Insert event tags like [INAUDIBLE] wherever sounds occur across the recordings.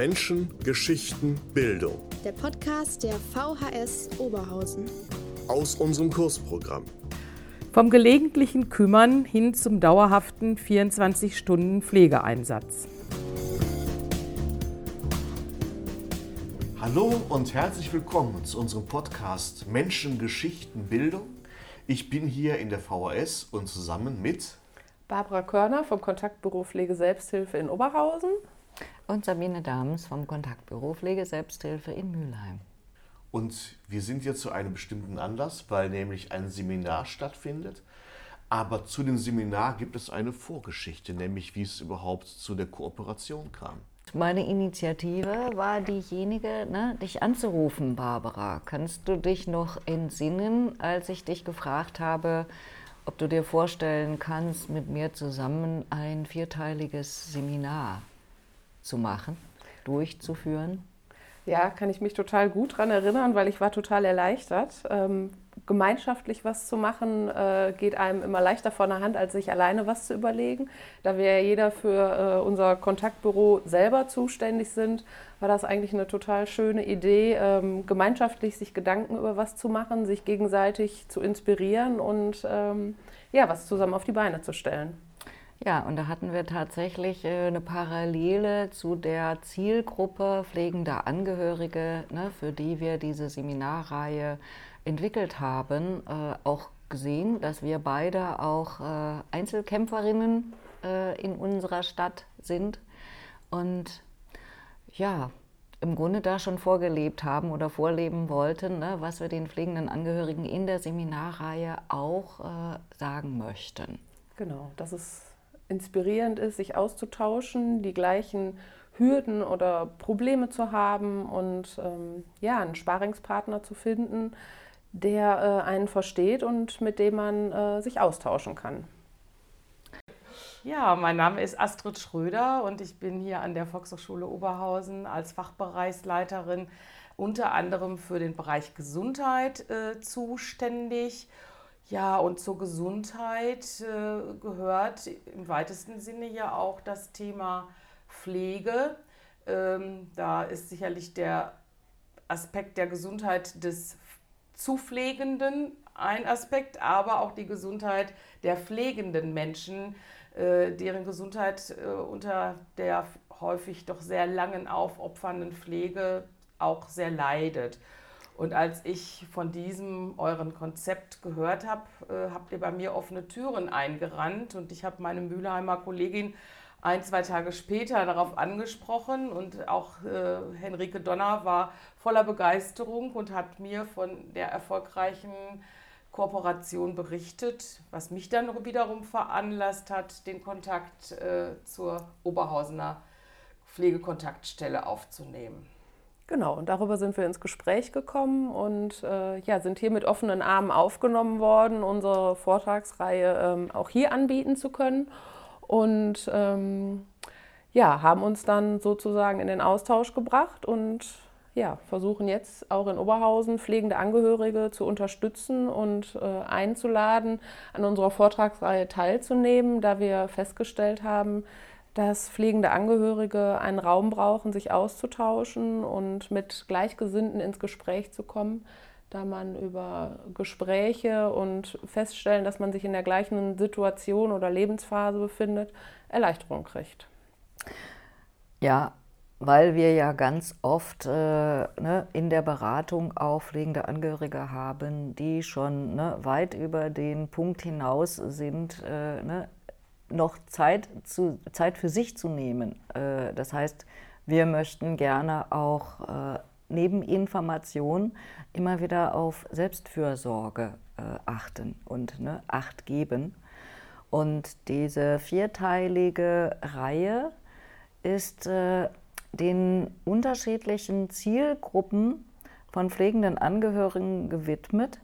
Menschen, Geschichten, Bildung. Der Podcast der VHS Oberhausen. Aus unserem Kursprogramm. Vom gelegentlichen Kümmern hin zum dauerhaften 24-Stunden-Pflegeeinsatz. Hallo und herzlich willkommen zu unserem Podcast Menschen, Geschichten, Bildung. Ich bin hier in der VHS und zusammen mit Barbara Körner vom Kontaktbüro Pflege Selbsthilfe in Oberhausen und Sabine Dahms vom Kontaktbüro Pflege Selbsthilfe in Mülheim. Und wir sind hier zu einem bestimmten Anlass, weil nämlich ein Seminar stattfindet. Aber zu dem Seminar gibt es eine Vorgeschichte, nämlich wie es überhaupt zu der Kooperation kam. Meine Initiative war diejenige, ne, dich anzurufen, Barbara. Kannst du dich noch entsinnen, als ich dich gefragt habe, ob du dir vorstellen kannst, mit mir zusammen ein vierteiliges Seminar zu machen, durchzuführen? Ja, kann ich mich total gut daran erinnern, weil ich war total erleichtert. Ähm, gemeinschaftlich was zu machen, äh, geht einem immer leichter von der Hand, als sich alleine was zu überlegen. Da wir ja jeder für äh, unser Kontaktbüro selber zuständig sind, war das eigentlich eine total schöne Idee, ähm, gemeinschaftlich sich Gedanken über was zu machen, sich gegenseitig zu inspirieren und ähm, ja, was zusammen auf die Beine zu stellen. Ja, und da hatten wir tatsächlich äh, eine Parallele zu der Zielgruppe pflegender Angehörige, ne, für die wir diese Seminarreihe entwickelt haben, äh, auch gesehen, dass wir beide auch äh, Einzelkämpferinnen in unserer Stadt sind und ja, im Grunde da schon vorgelebt haben oder vorleben wollten, ne, was wir den pflegenden Angehörigen in der Seminarreihe auch sagen möchten. Genau, das ist inspirierend ist, sich auszutauschen, die gleichen Hürden oder Probleme zu haben und ähm, ja, einen Sparingspartner zu finden, der äh, einen versteht und mit dem man äh, sich austauschen kann. Ja, mein Name ist Astrid Schröder und ich bin hier an der Volkshochschule Oberhausen als Fachbereichsleiterin unter anderem für den Bereich Gesundheit äh, zuständig ja, und zur Gesundheit äh, gehört im weitesten Sinne ja auch das Thema Pflege. Ähm, da ist sicherlich der Aspekt der Gesundheit des Zupflegenden ein Aspekt, aber auch die Gesundheit der pflegenden Menschen, äh, deren Gesundheit äh, unter der häufig doch sehr langen aufopfernden Pflege auch sehr leidet. Und als ich von diesem euren Konzept gehört habe, äh, habt ihr bei mir offene Türen eingerannt und ich habe meine Mülheimer Kollegin ein, zwei Tage später darauf angesprochen und auch äh, Henrike Donner war voller Begeisterung und hat mir von der erfolgreichen Kooperation berichtet, was mich dann wiederum veranlasst hat, den Kontakt äh, zur Oberhausener Pflegekontaktstelle aufzunehmen. Genau, und darüber sind wir ins Gespräch gekommen und äh, ja, sind hier mit offenen Armen aufgenommen worden, unsere Vortragsreihe ähm, auch hier anbieten zu können. Und ähm, ja, haben uns dann sozusagen in den Austausch gebracht und ja, versuchen jetzt auch in Oberhausen pflegende Angehörige zu unterstützen und äh, einzuladen, an unserer Vortragsreihe teilzunehmen, da wir festgestellt haben, dass pflegende Angehörige einen Raum brauchen, sich auszutauschen und mit Gleichgesinnten ins Gespräch zu kommen, da man über Gespräche und feststellen, dass man sich in der gleichen Situation oder Lebensphase befindet, Erleichterung kriegt. Ja, weil wir ja ganz oft äh, ne, in der Beratung auch pflegende Angehörige haben, die schon ne, weit über den Punkt hinaus sind, äh, ne, noch Zeit, zu, Zeit für sich zu nehmen. Äh, das heißt, wir möchten gerne auch äh, neben Information immer wieder auf Selbstfürsorge äh, achten und ne, Acht geben. Und diese vierteilige Reihe ist äh, den unterschiedlichen Zielgruppen von pflegenden Angehörigen gewidmet,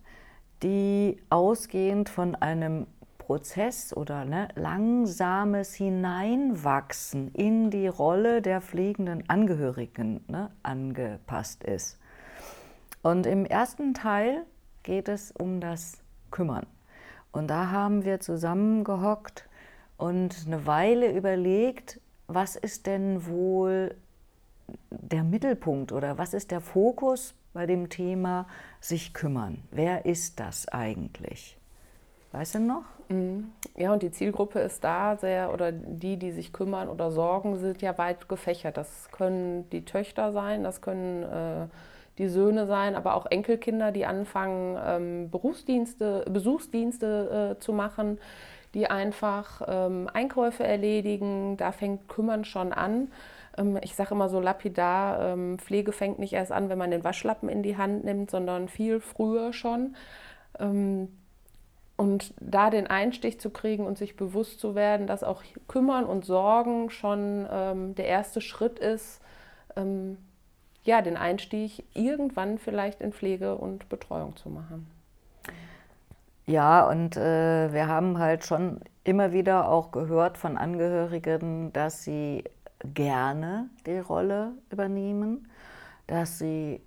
die ausgehend von einem Prozess oder ne, langsames Hineinwachsen in die Rolle der pflegenden Angehörigen ne, angepasst ist. Und im ersten Teil geht es um das Kümmern. Und da haben wir zusammengehockt und eine Weile überlegt, was ist denn wohl der Mittelpunkt oder was ist der Fokus bei dem Thema sich kümmern? Wer ist das eigentlich? Weißt du noch? Mhm. Ja, und die Zielgruppe ist da sehr, oder die, die sich kümmern oder sorgen, sind ja weit gefächert. Das können die Töchter sein, das können äh, die Söhne sein, aber auch Enkelkinder, die anfangen, ähm, Berufsdienste, Besuchsdienste äh, zu machen, die einfach ähm, Einkäufe erledigen. Da fängt Kümmern schon an. Ähm, ich sage immer so lapidar, ähm, Pflege fängt nicht erst an, wenn man den Waschlappen in die Hand nimmt, sondern viel früher schon. Und da den Einstich zu kriegen und sich bewusst zu werden, dass auch Kümmern und Sorgen schon ähm, der erste Schritt ist, ähm, ja, den Einstieg irgendwann vielleicht in Pflege und Betreuung zu machen. Ja, und äh, wir haben halt schon immer wieder auch gehört von Angehörigen, dass sie gerne die Rolle übernehmen, dass sie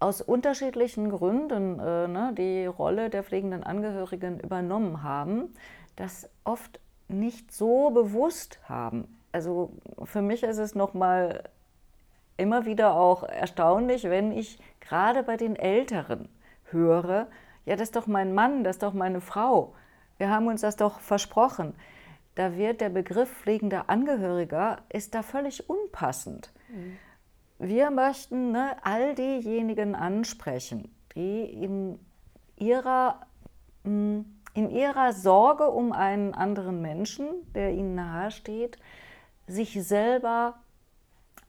aus unterschiedlichen Gründen äh, ne, die Rolle der pflegenden Angehörigen übernommen haben, das oft nicht so bewusst haben. Also für mich ist es nochmal immer wieder auch erstaunlich, wenn ich gerade bei den Älteren höre, ja, das ist doch mein Mann, das ist doch meine Frau. Wir haben uns das doch versprochen. Da wird der Begriff pflegender Angehöriger ist da völlig unpassend. Mhm. Wir möchten ne, all diejenigen ansprechen, die in ihrer, mm, in ihrer Sorge um einen anderen Menschen, der ihnen nahesteht, sich selber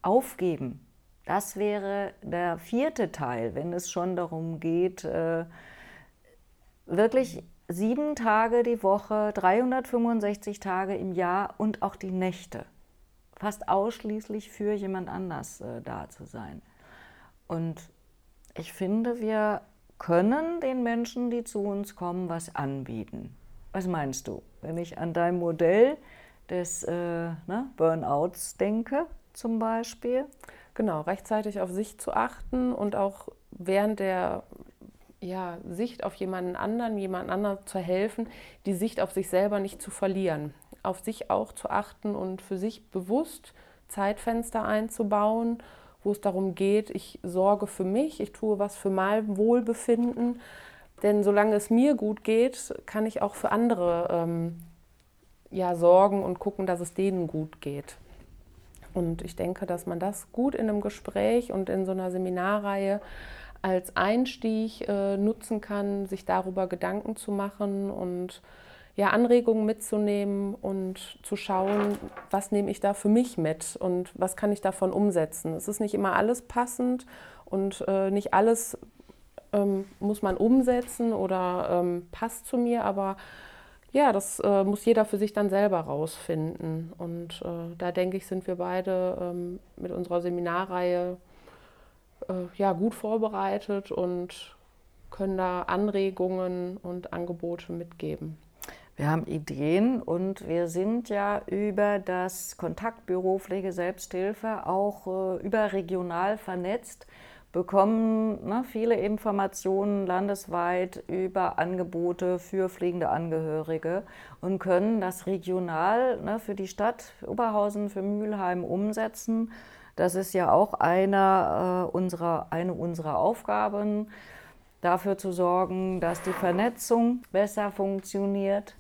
aufgeben. Das wäre der vierte Teil, wenn es schon darum geht, äh, wirklich sieben Tage die Woche, 365 Tage im Jahr und auch die Nächte fast ausschließlich für jemand anders äh, da zu sein. Und ich finde, wir können den Menschen, die zu uns kommen, was anbieten. Was meinst du, wenn ich an dein Modell des äh, ne, Burnouts denke, zum Beispiel? Genau, rechtzeitig auf sich zu achten und auch während der ja, Sicht auf jemanden anderen, jemand anderen zu helfen, die Sicht auf sich selber nicht zu verlieren auf sich auch zu achten und für sich bewusst Zeitfenster einzubauen, wo es darum geht, ich sorge für mich, ich tue was für mein Wohlbefinden. Denn solange es mir gut geht, kann ich auch für andere ähm, ja, sorgen und gucken, dass es denen gut geht. Und ich denke, dass man das gut in einem Gespräch und in so einer Seminarreihe als Einstieg äh, nutzen kann, sich darüber Gedanken zu machen und ja, Anregungen mitzunehmen und zu schauen, was nehme ich da für mich mit und was kann ich davon umsetzen. Es ist nicht immer alles passend und äh, nicht alles ähm, muss man umsetzen oder ähm, passt zu mir, aber ja, das äh, muss jeder für sich dann selber rausfinden. Und äh, da denke ich, sind wir beide ähm, mit unserer Seminarreihe äh, ja, gut vorbereitet und können da Anregungen und Angebote mitgeben. Wir haben Ideen und wir sind ja über das Kontaktbüro Pflege Selbsthilfe auch äh, überregional vernetzt, bekommen ne, viele Informationen landesweit über Angebote für pflegende Angehörige und können das regional ne, für die Stadt Oberhausen, für Mülheim umsetzen. Das ist ja auch einer, äh, unserer, eine unserer Aufgaben, dafür zu sorgen, dass die Vernetzung besser funktioniert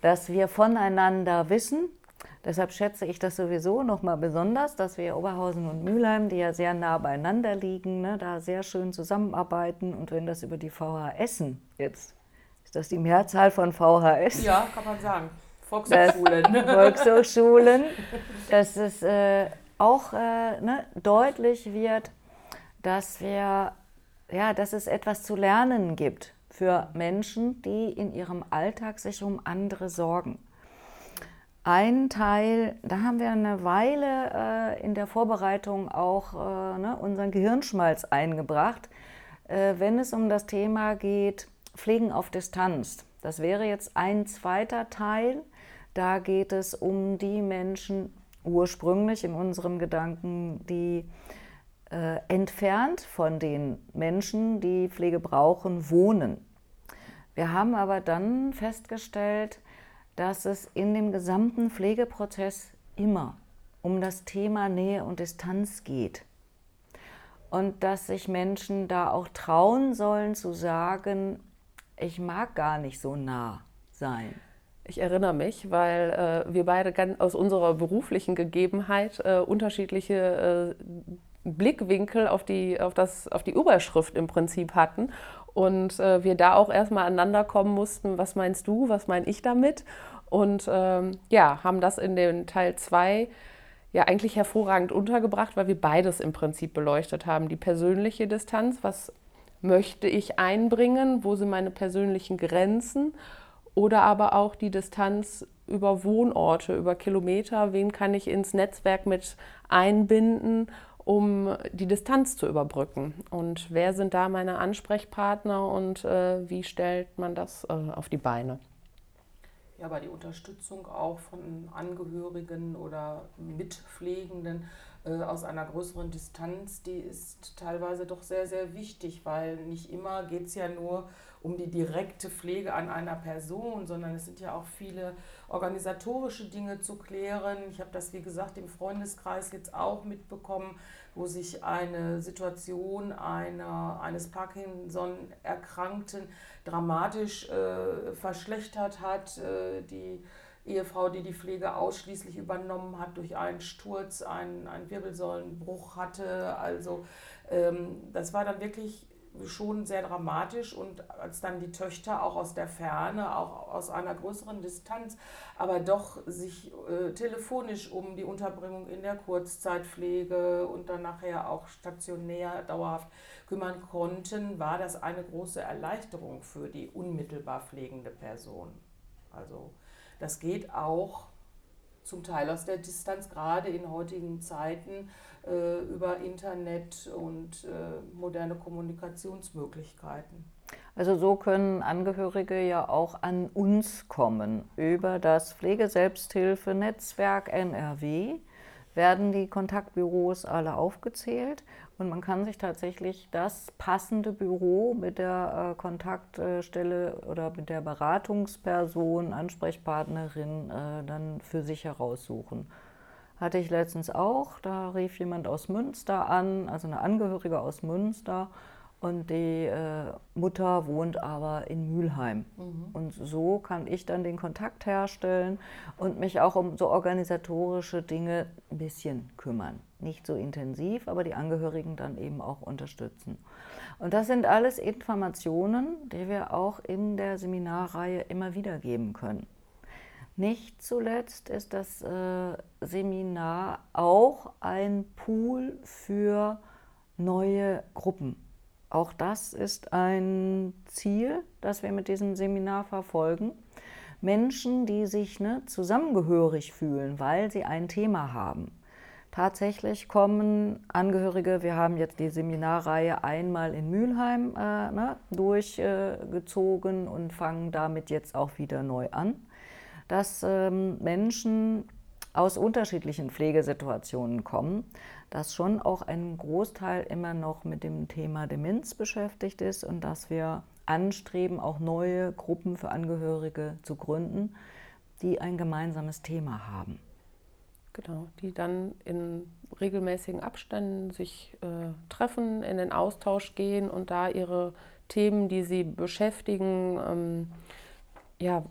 dass wir voneinander wissen. Deshalb schätze ich das sowieso nochmal besonders, dass wir Oberhausen und Mülheim, die ja sehr nah beieinander liegen, ne, da sehr schön zusammenarbeiten. Und wenn das über die VHSen jetzt, ist das die Mehrzahl von VHS? Ja, kann man sagen. [LAUGHS] Volkshochschulen. Das, Volkshochschulen, dass es äh, auch äh, ne, deutlich wird, dass wir, ja, dass es etwas zu lernen gibt für Menschen, die in ihrem Alltag sich um andere sorgen. Ein Teil, da haben wir eine Weile äh, in der Vorbereitung auch äh, ne, unseren Gehirnschmalz eingebracht, äh, wenn es um das Thema geht, Pflegen auf Distanz. Das wäre jetzt ein zweiter Teil. Da geht es um die Menschen ursprünglich in unserem Gedanken, die äh, entfernt von den Menschen, die Pflege brauchen, wohnen. Wir haben aber dann festgestellt, dass es in dem gesamten Pflegeprozess immer um das Thema Nähe und Distanz geht. Und dass sich Menschen da auch trauen sollen zu sagen, ich mag gar nicht so nah sein. Ich erinnere mich, weil äh, wir beide aus unserer beruflichen Gegebenheit äh, unterschiedliche äh, Blickwinkel auf die, auf, das, auf die Überschrift im Prinzip hatten. Und äh, wir da auch erstmal aneinander kommen mussten, was meinst du, was meine ich damit? Und ähm, ja, haben das in den Teil 2 ja eigentlich hervorragend untergebracht, weil wir beides im Prinzip beleuchtet haben. Die persönliche Distanz, was möchte ich einbringen, wo sind meine persönlichen Grenzen oder aber auch die Distanz über Wohnorte, über Kilometer, wen kann ich ins Netzwerk mit einbinden, um die Distanz zu überbrücken. Und wer sind da meine Ansprechpartner und äh, wie stellt man das äh, auf die Beine? Ja, aber die Unterstützung auch von Angehörigen oder Mitpflegenden äh, aus einer größeren Distanz, die ist teilweise doch sehr, sehr wichtig, weil nicht immer geht es ja nur um die direkte Pflege an einer Person, sondern es sind ja auch viele organisatorische Dinge zu klären. Ich habe das, wie gesagt, im Freundeskreis jetzt auch mitbekommen, wo sich eine Situation einer, eines Parkinson-Erkrankten dramatisch äh, verschlechtert hat. Äh, die Ehefrau, die die Pflege ausschließlich übernommen hat, durch einen Sturz, einen, einen Wirbelsäulenbruch hatte. Also ähm, das war dann wirklich schon sehr dramatisch und als dann die Töchter auch aus der Ferne, auch aus einer größeren Distanz, aber doch sich äh, telefonisch um die Unterbringung in der Kurzzeitpflege und dann nachher auch stationär dauerhaft kümmern konnten, war das eine große Erleichterung für die unmittelbar pflegende Person. Also das geht auch zum Teil aus der Distanz, gerade in heutigen Zeiten äh, über Internet und äh, moderne Kommunikationsmöglichkeiten. Also so können Angehörige ja auch an uns kommen. Über das Pflegeselbsthilfenetzwerk NRW werden die Kontaktbüros alle aufgezählt und man kann sich tatsächlich das passende Büro mit der äh, Kontaktstelle oder mit der Beratungsperson, Ansprechpartnerin äh, dann für sich heraussuchen. Hatte ich letztens auch, da rief jemand aus Münster an, also eine Angehörige aus Münster und die äh, Mutter wohnt aber in Mülheim. Mhm. Und so kann ich dann den Kontakt herstellen und mich auch um so organisatorische Dinge ein bisschen kümmern. Nicht so intensiv, aber die Angehörigen dann eben auch unterstützen. Und das sind alles Informationen, die wir auch in der Seminarreihe immer wieder geben können. Nicht zuletzt ist das äh, Seminar auch ein Pool für neue Gruppen auch das ist ein Ziel, das wir mit diesem Seminar verfolgen. Menschen, die sich ne, zusammengehörig fühlen, weil sie ein Thema haben. Tatsächlich kommen Angehörige, wir haben jetzt die Seminarreihe einmal in Mülheim äh, ne, durchgezogen äh, und fangen damit jetzt auch wieder neu an, dass ähm, Menschen aus unterschiedlichen Pflegesituationen kommen, dass schon auch ein Großteil immer noch mit dem Thema Demenz beschäftigt ist und dass wir anstreben, auch neue Gruppen für Angehörige zu gründen, die ein gemeinsames Thema haben. Genau, die dann in regelmäßigen Abständen sich äh, treffen, in den Austausch gehen und da ihre Themen, die sie beschäftigen, ähm, ja,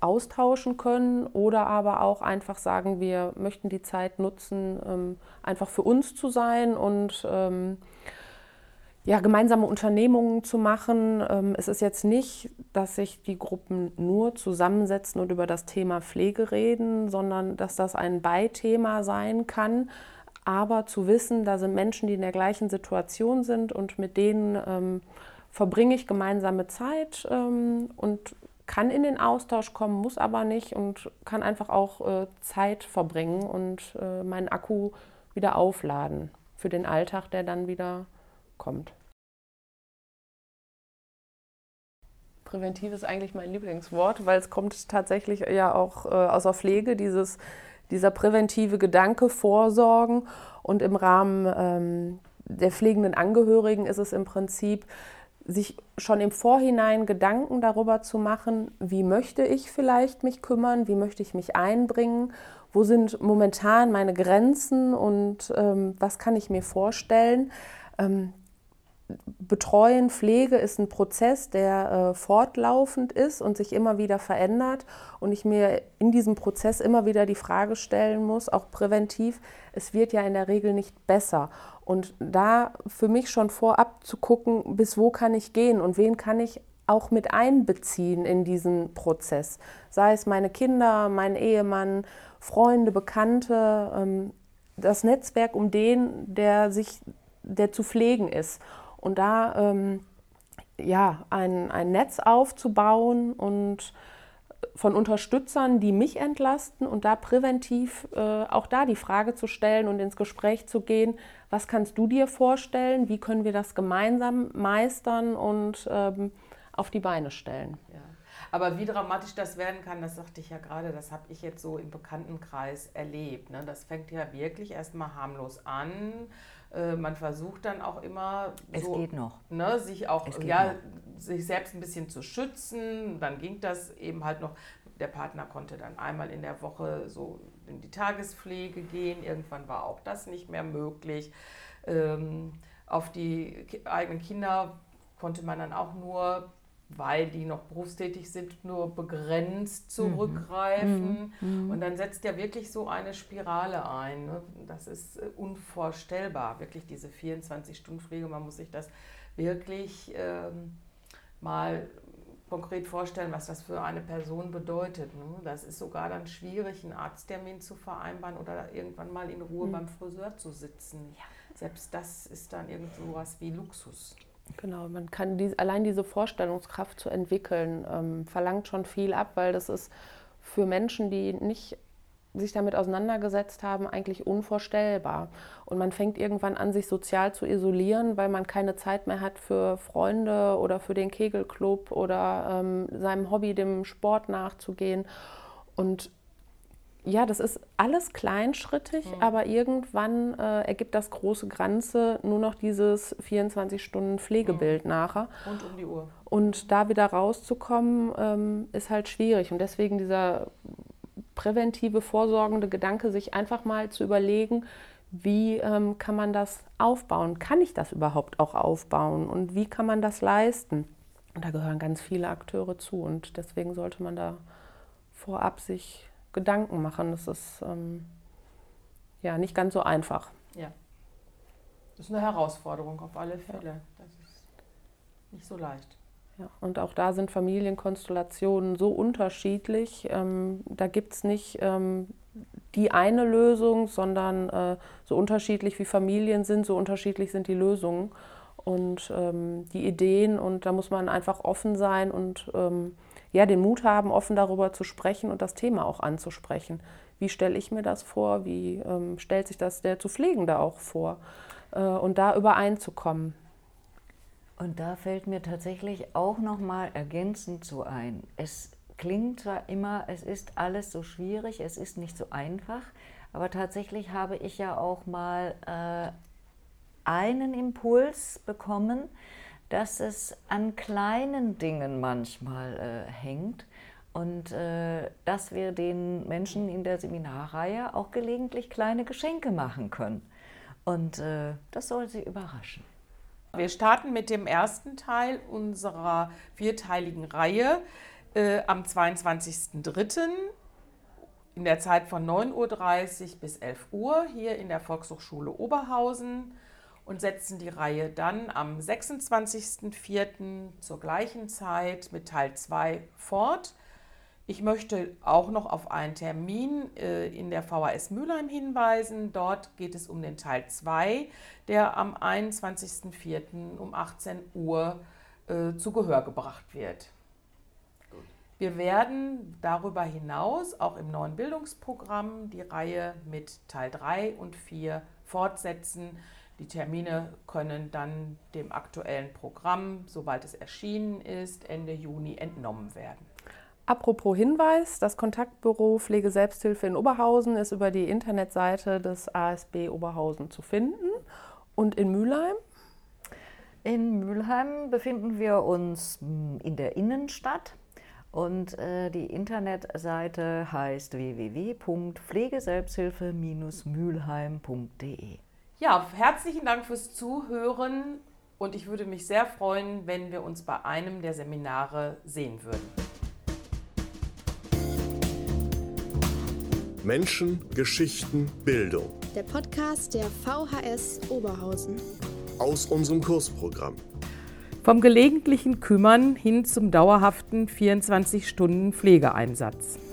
austauschen können oder aber auch einfach sagen, wir möchten die Zeit nutzen, ähm, einfach für uns zu sein und ähm, ja, gemeinsame Unternehmungen zu machen. Ähm, es ist jetzt nicht, dass sich die Gruppen nur zusammensetzen und über das Thema Pflege reden, sondern dass das ein Beithema sein kann. Aber zu wissen, da sind Menschen, die in der gleichen Situation sind und mit denen verbringe ich gemeinsame Zeit und kann in den Austausch kommen, muss aber nicht und kann einfach auch äh, Zeit verbringen und äh, meinen Akku wieder aufladen für den Alltag, der dann wieder kommt. Präventiv ist eigentlich mein Lieblingswort, weil es kommt tatsächlich ja auch äh, aus der Pflege, dieses, dieser präventive Gedanke, Vorsorgen. Und im Rahmen ähm, der pflegenden Angehörigen ist es im Prinzip sich schon im Vorhinein Gedanken darüber zu machen, wie möchte ich vielleicht mich kümmern, wie möchte ich mich einbringen, wo sind momentan meine Grenzen und ähm, was kann ich mir vorstellen. Ähm, Betreuen, Pflege ist ein Prozess, der äh, fortlaufend ist und sich immer wieder verändert und ich mir in diesem Prozess immer wieder die Frage stellen muss, auch präventiv, es wird ja in der Regel nicht besser. Und da für mich schon vorab zu gucken, bis wo kann ich gehen und wen kann ich auch mit einbeziehen in diesen Prozess. Sei es meine Kinder, mein Ehemann, Freunde, Bekannte, ähm, das Netzwerk um den, der sich, der zu pflegen ist. Und da ähm, ja, ein, ein Netz aufzubauen und von Unterstützern, die mich entlasten und da präventiv äh, auch da die Frage zu stellen und ins Gespräch zu gehen, was kannst du dir vorstellen, wie können wir das gemeinsam meistern und ähm, auf die Beine stellen. Ja. Aber wie dramatisch das werden kann, das sagte ich ja gerade, das habe ich jetzt so im Bekanntenkreis erlebt. Ne? Das fängt ja wirklich erstmal harmlos an. Äh, man versucht dann auch immer, es so, geht noch. Ne, sich auch ja, sich selbst ein bisschen zu schützen. Dann ging das eben halt noch. Der Partner konnte dann einmal in der Woche so in die Tagespflege gehen. Irgendwann war auch das nicht mehr möglich. Ähm, auf die eigenen Kinder konnte man dann auch nur weil die noch berufstätig sind, nur begrenzt mhm. zurückgreifen. Mhm. Und dann setzt ja wirklich so eine Spirale ein. Ne? Das ist äh, unvorstellbar, wirklich diese 24-Stunden-Pflege. Man muss sich das wirklich ähm, mal konkret vorstellen, was das für eine Person bedeutet. Ne? Das ist sogar dann schwierig, einen Arzttermin zu vereinbaren oder irgendwann mal in Ruhe mhm. beim Friseur zu sitzen. Ja. Selbst das ist dann irgend so was wie Luxus. Genau, man kann die, allein diese Vorstellungskraft zu entwickeln, ähm, verlangt schon viel ab, weil das ist für Menschen, die nicht sich damit auseinandergesetzt haben, eigentlich unvorstellbar. Und man fängt irgendwann an, sich sozial zu isolieren, weil man keine Zeit mehr hat für Freunde oder für den Kegelclub oder ähm, seinem Hobby, dem Sport nachzugehen. Und ja, das ist alles kleinschrittig, mhm. aber irgendwann äh, ergibt das große Ganze nur noch dieses 24-Stunden-Pflegebild mhm. nachher. Und um die Uhr. Und da wieder rauszukommen, ähm, ist halt schwierig. Und deswegen dieser präventive, vorsorgende Gedanke, sich einfach mal zu überlegen, wie ähm, kann man das aufbauen? Kann ich das überhaupt auch aufbauen? Und wie kann man das leisten? Und da gehören ganz viele Akteure zu. Und deswegen sollte man da vorab sich Gedanken machen. Das ist ähm, ja nicht ganz so einfach. Ja. Das ist eine Herausforderung auf alle Fälle. Ja. Das ist nicht so leicht. Ja, und auch da sind Familienkonstellationen so unterschiedlich. Ähm, da gibt es nicht ähm, die eine Lösung, sondern äh, so unterschiedlich wie Familien sind, so unterschiedlich sind die Lösungen und ähm, die Ideen. Und da muss man einfach offen sein und ähm, ja, den Mut haben, offen darüber zu sprechen und das Thema auch anzusprechen. Wie stelle ich mir das vor? Wie ähm, stellt sich das der zu Pflegende auch vor? Äh, und da übereinzukommen. Und da fällt mir tatsächlich auch noch mal ergänzend so ein. Es klingt zwar immer, es ist alles so schwierig, es ist nicht so einfach, aber tatsächlich habe ich ja auch mal äh, einen Impuls bekommen, dass es an kleinen Dingen manchmal äh, hängt und äh, dass wir den Menschen in der Seminarreihe auch gelegentlich kleine Geschenke machen können. Und äh, das soll sie überraschen. Wir starten mit dem ersten Teil unserer vierteiligen Reihe äh, am 22.03. in der Zeit von 9.30 Uhr bis 11 Uhr hier in der Volkshochschule Oberhausen und setzen die Reihe dann am 26.04. zur gleichen Zeit mit Teil 2 fort. Ich möchte auch noch auf einen Termin äh, in der VHS Mülheim hinweisen. Dort geht es um den Teil 2, der am 21.04. um 18 Uhr äh, zu Gehör gebracht wird. Wir werden darüber hinaus auch im neuen Bildungsprogramm die Reihe mit Teil 3 und 4 fortsetzen. Die Termine können dann dem aktuellen Programm, sobald es erschienen ist, Ende Juni entnommen werden. Apropos Hinweis, das Kontaktbüro Pflege Selbsthilfe in Oberhausen ist über die Internetseite des ASB Oberhausen zu finden. Und in Mülheim? In Mülheim befinden wir uns in der Innenstadt Und äh, die Internetseite heißt www.pflegeselbsthilfe-mülheim.de. Ja, herzlichen Dank fürs Zuhören und ich würde mich sehr freuen, wenn wir uns bei einem der Seminare sehen würden. Menschen, Geschichten, Bildung. Der Podcast der VHS Oberhausen. Aus unserem Kursprogramm. Vom gelegentlichen Kümmern hin zum dauerhaften 24-Stunden-Pflegeeinsatz.